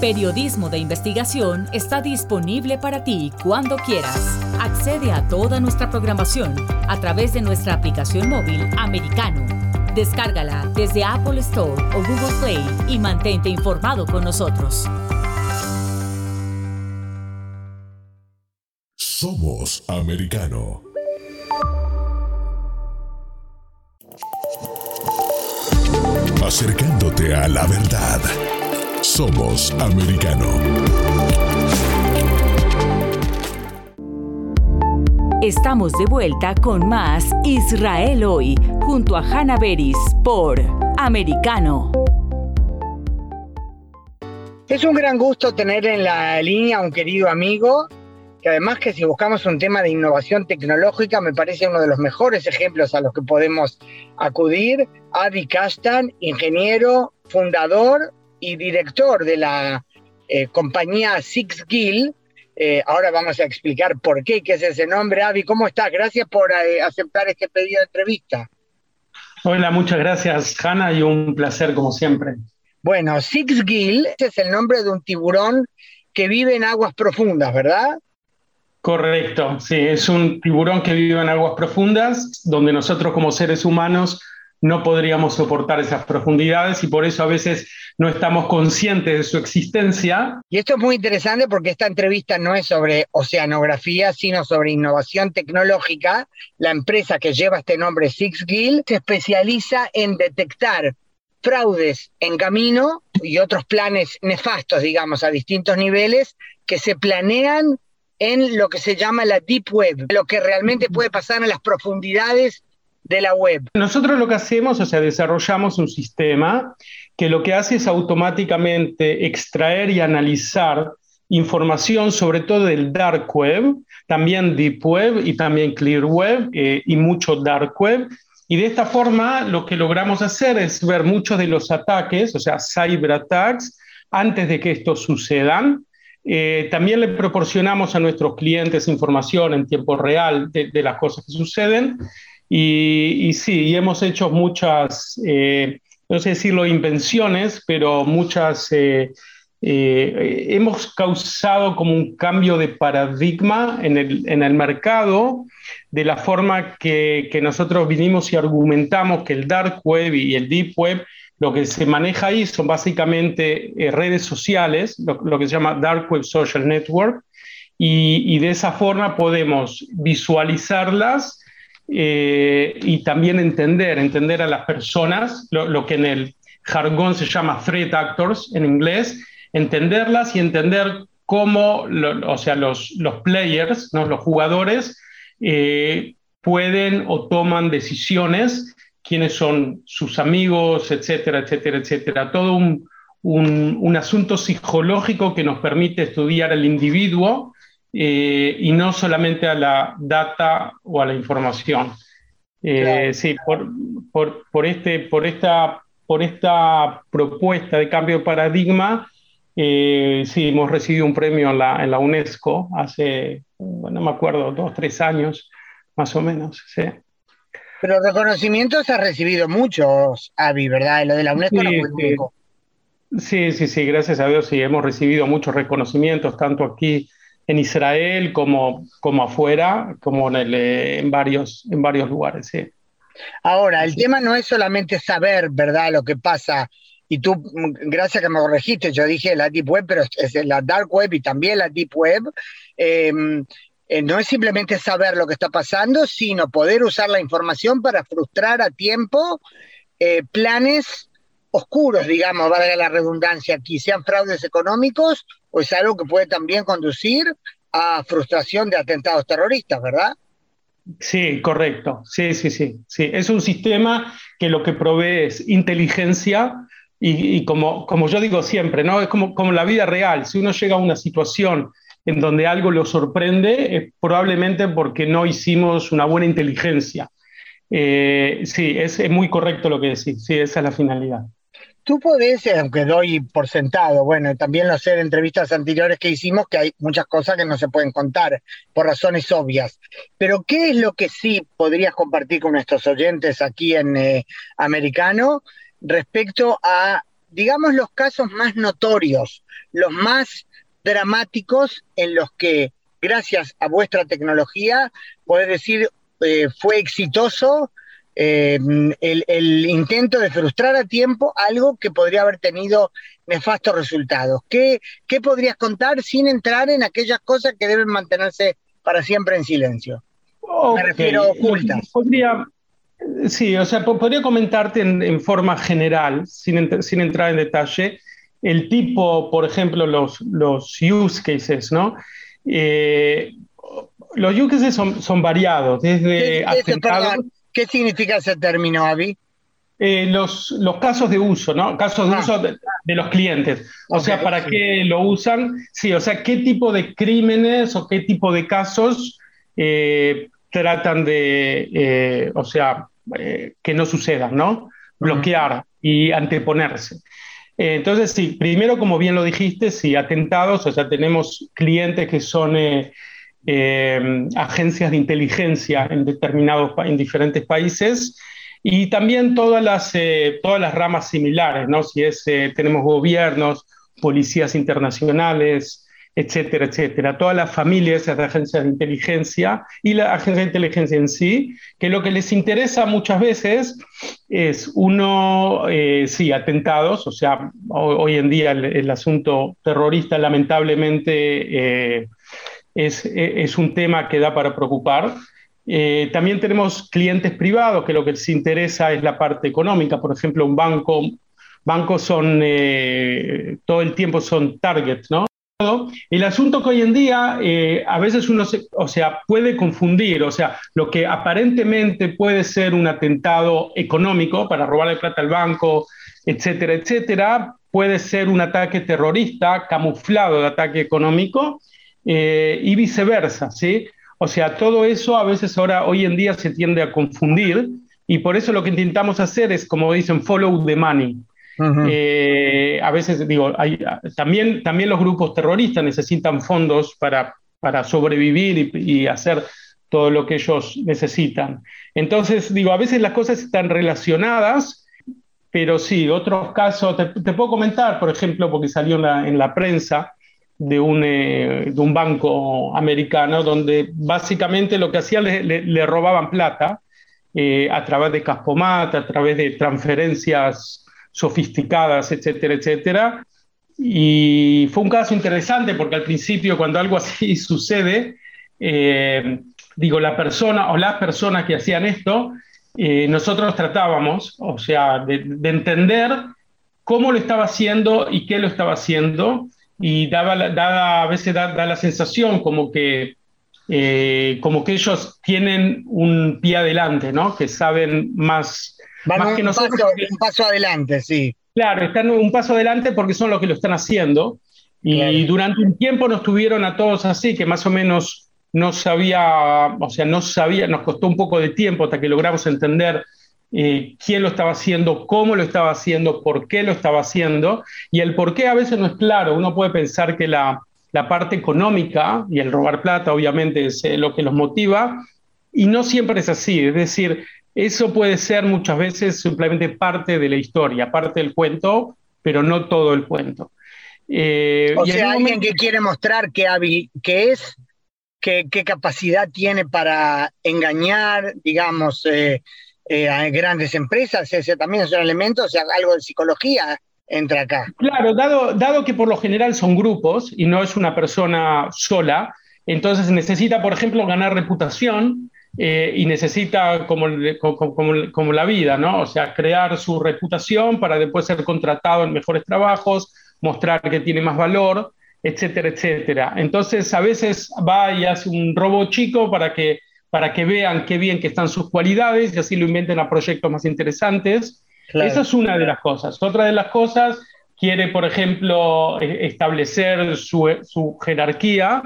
Periodismo de investigación está disponible para ti cuando quieras. Accede a toda nuestra programación a través de nuestra aplicación móvil americano. Descárgala desde Apple Store o Google Play y mantente informado con nosotros. Somos americano. Acercándote a la verdad. Somos americano. Estamos de vuelta con más Israel hoy, junto a Hanna Beris por Americano. Es un gran gusto tener en la línea a un querido amigo, que además que si buscamos un tema de innovación tecnológica, me parece uno de los mejores ejemplos a los que podemos acudir, Adi Kastan, ingeniero, fundador y director de la eh, compañía Six Gill. Eh, ahora vamos a explicar por qué, qué es ese nombre. Avi, ¿cómo estás? Gracias por eh, aceptar este pedido de entrevista. Hola, muchas gracias, Hanna, y un placer como siempre. Bueno, Six Gill es el nombre de un tiburón que vive en aguas profundas, ¿verdad? Correcto, sí, es un tiburón que vive en aguas profundas, donde nosotros como seres humanos no podríamos soportar esas profundidades y por eso a veces no estamos conscientes de su existencia. Y esto es muy interesante porque esta entrevista no es sobre oceanografía, sino sobre innovación tecnológica. La empresa que lleva este nombre, Six Gill, se especializa en detectar fraudes en camino y otros planes nefastos, digamos, a distintos niveles que se planean en lo que se llama la Deep Web, lo que realmente puede pasar en las profundidades de la web. Nosotros lo que hacemos, o sea, desarrollamos un sistema que lo que hace es automáticamente extraer y analizar información sobre todo del dark web, también deep web y también clear web eh, y mucho dark web. Y de esta forma lo que logramos hacer es ver muchos de los ataques, o sea, cyber attacks, antes de que estos sucedan. Eh, también le proporcionamos a nuestros clientes información en tiempo real de, de las cosas que suceden y, sí, y hemos hecho muchas, eh, no sé decirlo invenciones, pero muchas, eh, eh, hemos causado como un cambio de paradigma en el, en el mercado de la forma que, que, nosotros vinimos y argumentamos que el dark web y el deep web, lo que se maneja ahí son básicamente eh, redes sociales, lo, lo, que se llama dark web social network, y, y de esa forma podemos visualizarlas eh, y también entender, entender a las personas, lo, que en el jargón se llama threat actors en inglés, entenderlas y entender cómo, o sea, los, los players, ¿no? los jugadores, eh, pueden o toman decisiones, quiénes son sus amigos, etcétera, etcétera, etcétera. Todo un, un, un asunto psicológico que nos permite estudiar al individuo eh, y no solamente a la data o a la información. Eh, claro. Sí, por, por, por, este, por, esta, por esta propuesta de cambio de paradigma, eh, sí, hemos recibido un premio en la, en la UNESCO hace, bueno, no me acuerdo, dos, tres años, más o menos, sí. Pero reconocimientos ha recibido muchos, Avi, ¿verdad? Lo de la UNESCO sí, no fue sí. Sí, sí, sí, gracias a Dios sí, hemos recibido muchos reconocimientos, tanto aquí en Israel como, como afuera, como en, el, eh, en, varios, en varios lugares. Sí. Ahora, el sí. tema no es solamente saber, ¿verdad?, lo que pasa. Y tú, gracias que me corregiste, yo dije la Deep Web, pero es la Dark Web y también la Deep Web. Eh, eh, no es simplemente saber lo que está pasando, sino poder usar la información para frustrar a tiempo eh, planes oscuros, digamos, valga la redundancia aquí, sean fraudes económicos o es algo que puede también conducir a frustración de atentados terroristas, ¿verdad? Sí, correcto. Sí, sí, sí. sí. Es un sistema que lo que provee es inteligencia y, y como, como yo digo siempre, ¿no? Es como, como la vida real. Si uno llega a una situación en donde algo lo sorprende, es probablemente porque no hicimos una buena inteligencia. Eh, sí, es, es muy correcto lo que decís. Sí, esa es la finalidad tú podés, aunque doy por sentado, bueno, también lo sé de entrevistas anteriores que hicimos, que hay muchas cosas que no se pueden contar por razones obvias, pero ¿qué es lo que sí podrías compartir con nuestros oyentes aquí en eh, Americano respecto a, digamos, los casos más notorios, los más dramáticos en los que, gracias a vuestra tecnología, podés decir, eh, fue exitoso eh, el, el, intento de frustrar a tiempo algo que podría haber tenido nefastos resultados. ¿Qué, ¿Qué, podrías contar sin entrar en aquellas cosas que deben mantenerse para siempre en silencio? Okay. Me refiero ocultas. Podría, sí, o sea, podría comentarte en, en forma general, sin, sin, entrar en detalle, el tipo, por ejemplo, los, los use cases, ¿no? Eh, los use cases son, son variados, desde atentados... ¿Qué significa ese término, Avi? Eh, los, los, casos de uso, ¿no? Casos de ah. uso de, de, los clientes. O okay, sea, ¿para sí. qué lo usan? Sí, o sea, ¿qué tipo de crímenes o qué tipo de casos eh, tratan de, eh, o sea, que no sucedan, ¿no? Bloquear uh -huh. y anteponerse. Entonces, sí, primero, como bien lo dijiste, sí, atentados, o sea, tenemos clientes que son eh, agencias de inteligencia en determinados en diferentes países y también todas las eh, todas las ramas similares no si es eh, tenemos gobiernos policías internacionales etcétera etcétera. Todas las familias de agencias de inteligencia y la agencia de inteligencia en sí que lo que les interesa muchas veces es uno eh, sí atentados o sea hoy en día el, el asunto terrorista lamentablemente eh, es, es un tema que da para preocupar. Eh, también tenemos clientes privados que lo que les interesa es la parte económica. Por ejemplo, un banco, bancos son, eh, todo el tiempo son targets, ¿no? El asunto que hoy en día eh, a veces uno se, o sea, puede confundir, o sea, lo que aparentemente puede ser un atentado económico para robarle plata al banco, etcétera, etcétera, puede ser un ataque terrorista camuflado de ataque económico eh, y viceversa, ¿sí? O sea, todo eso a veces ahora, hoy en día se tiende a confundir y por eso lo que intentamos hacer es, como dicen, follow the money. Uh -huh. eh, a veces, digo, hay, también, también los grupos terroristas necesitan fondos para, para sobrevivir y, y hacer todo lo que ellos necesitan. Entonces, digo, a veces las cosas están relacionadas, pero sí, otros casos, te, puedo comentar, por ejemplo, porque salió en la, prensa de un, eh, de un, banco americano donde básicamente lo que hacían le, robaban plata eh, a través de Caspomat, a través de transferencias sofisticadas, etcétera, etcétera. Y fue un caso interesante porque al principio cuando algo así *laughs* sucede, eh, digo, la persona o las personas que hacían esto nosotros tratábamos, o sea, de, entender cómo lo estaba haciendo y qué lo estaba haciendo, y daba, a veces da, la sensación como que, eh, como que ellos tienen un pie adelante, ¿no? Que saben más, más que nosotros. Paso, un paso adelante, sí. Claro, están un paso adelante porque son los que lo están haciendo. Y durante un tiempo nos tuvieron a todos así, que más o menos no sabía, o sea, no sabía, nos costó un poco de tiempo hasta que logramos entender eh, quién lo estaba haciendo, cómo lo estaba haciendo, por qué lo estaba haciendo, y el por qué a veces no es claro. Uno puede pensar que la, parte económica y el robar plata obviamente es eh, lo que los motiva, y no siempre es así. Es decir, eso puede ser muchas veces simplemente parte de la historia, parte del cuento, pero no todo el cuento. Eh, o sea, alguien que quiere mostrar que, que es qué, capacidad tiene para engañar, digamos, eh, eh, a grandes empresas, ese también es un elemento, o sea, algo de psicología entra acá. Claro, dado, dado que por lo general son grupos y no es una persona sola, entonces necesita, por ejemplo, ganar reputación eh, y necesita, como, como, como, la vida, ¿no? O sea, crear su reputación para después ser contratado en mejores trabajos, mostrar que tiene más valor etcétera, etcétera. Entonces, a veces va y hace un robo chico para que, para que vean qué bien que están sus cualidades y así lo inventen a proyectos más interesantes. Esa es una de las cosas. Otra de las cosas, quiere, por ejemplo, e-, establecer su, su jerarquía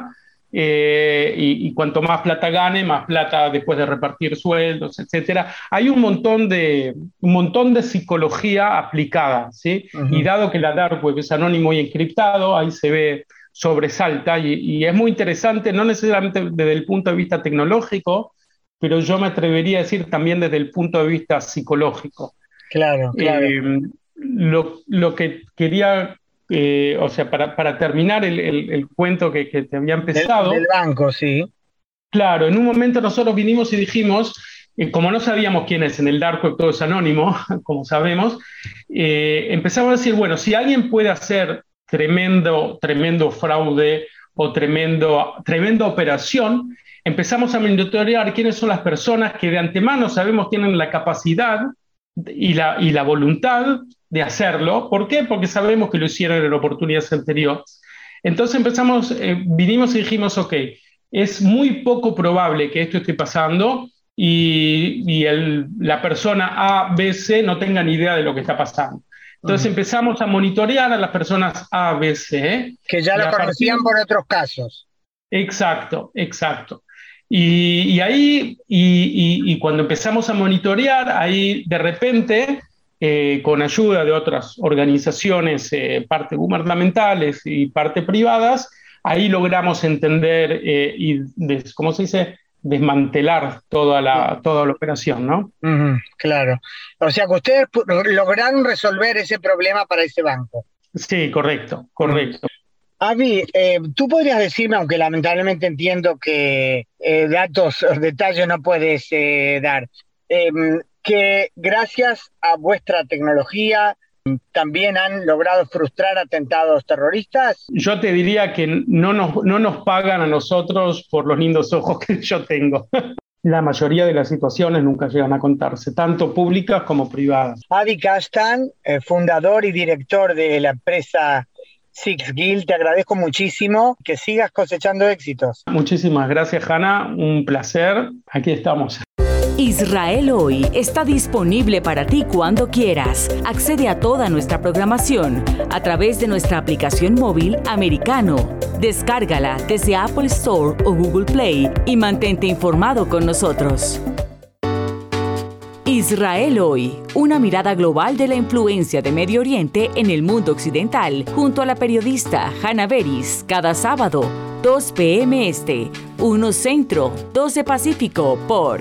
eh, y, cuanto más plata gane, más plata después de repartir sueldos, etcétera. Hay un montón de, un montón de psicología aplicada, ¿sí? Y dado que la dark web es anónimo y encriptado, ahí se ve sobresalta y, y, es muy interesante, no necesariamente desde el punto de vista tecnológico, pero yo me atrevería a decir también desde el punto de vista psicológico. Claro, claro. Eh, lo, lo, que quería eh, o sea, para, para terminar el, el, cuento que, que, te había empezado. Del, banco, sí. Claro, en un momento nosotros vinimos y dijimos, eh, como no sabíamos quién es en el dark web, todo es anónimo, *laughs* como sabemos, empezamos a decir, bueno, si alguien puede hacer tremendo, tremendo fraude o tremendo, tremenda operación, empezamos a monitorear quiénes son las personas que de antemano sabemos tienen la capacidad y la, y la voluntad de hacerlo. ¿Por qué? Porque sabemos que lo hicieron en oportunidades anteriores. Entonces empezamos, eh, vinimos y dijimos, ok, es muy poco probable que esto esté pasando y, y el, la persona A, B, C no tenga ni idea de lo que está pasando. Entonces empezamos a monitorear a las personas A, B, C. Que ya lo conocían por otros casos. Exacto, exacto. Y, ahí, y, cuando empezamos a monitorear, ahí de repente, eh, con ayuda de otras organizaciones, eh, parte gubernamentales y parte privadas, ahí logramos entender eh, y, ¿cómo se dice? Desmantelar toda la, toda la operación, ¿no? claro. O sea que ustedes lograron resolver ese problema para ese banco. Sí, correcto, correcto. Avi, eh, tú podrías decirme, aunque lamentablemente entiendo que eh, datos o detalles no puedes eh, dar, em, que gracias a vuestra tecnología también han logrado frustrar atentados terroristas? Yo te diría que no nos, no nos pagan a nosotros por los lindos ojos que yo tengo. *laughs* La mayoría de las situaciones nunca llegan a contarse, tanto públicas como privadas. Avi Castan, fundador y director de la empresa Six Gil, te agradezco muchísimo que sigas cosechando éxitos. Muchísimas gracias, Hanna. Un placer. Aquí estamos. Israel hoy está disponible para ti cuando quieras. Accede a toda nuestra programación a través de nuestra aplicación móvil americano. Descárgala desde Apple Store o Google Play y mantente informado con nosotros. Israel hoy, una mirada global de la influencia de Medio Oriente en el mundo occidental, junto a la periodista Hannah Beris, cada sábado, 2 p.m. Este, 1 Centro, 12 Pacífico, por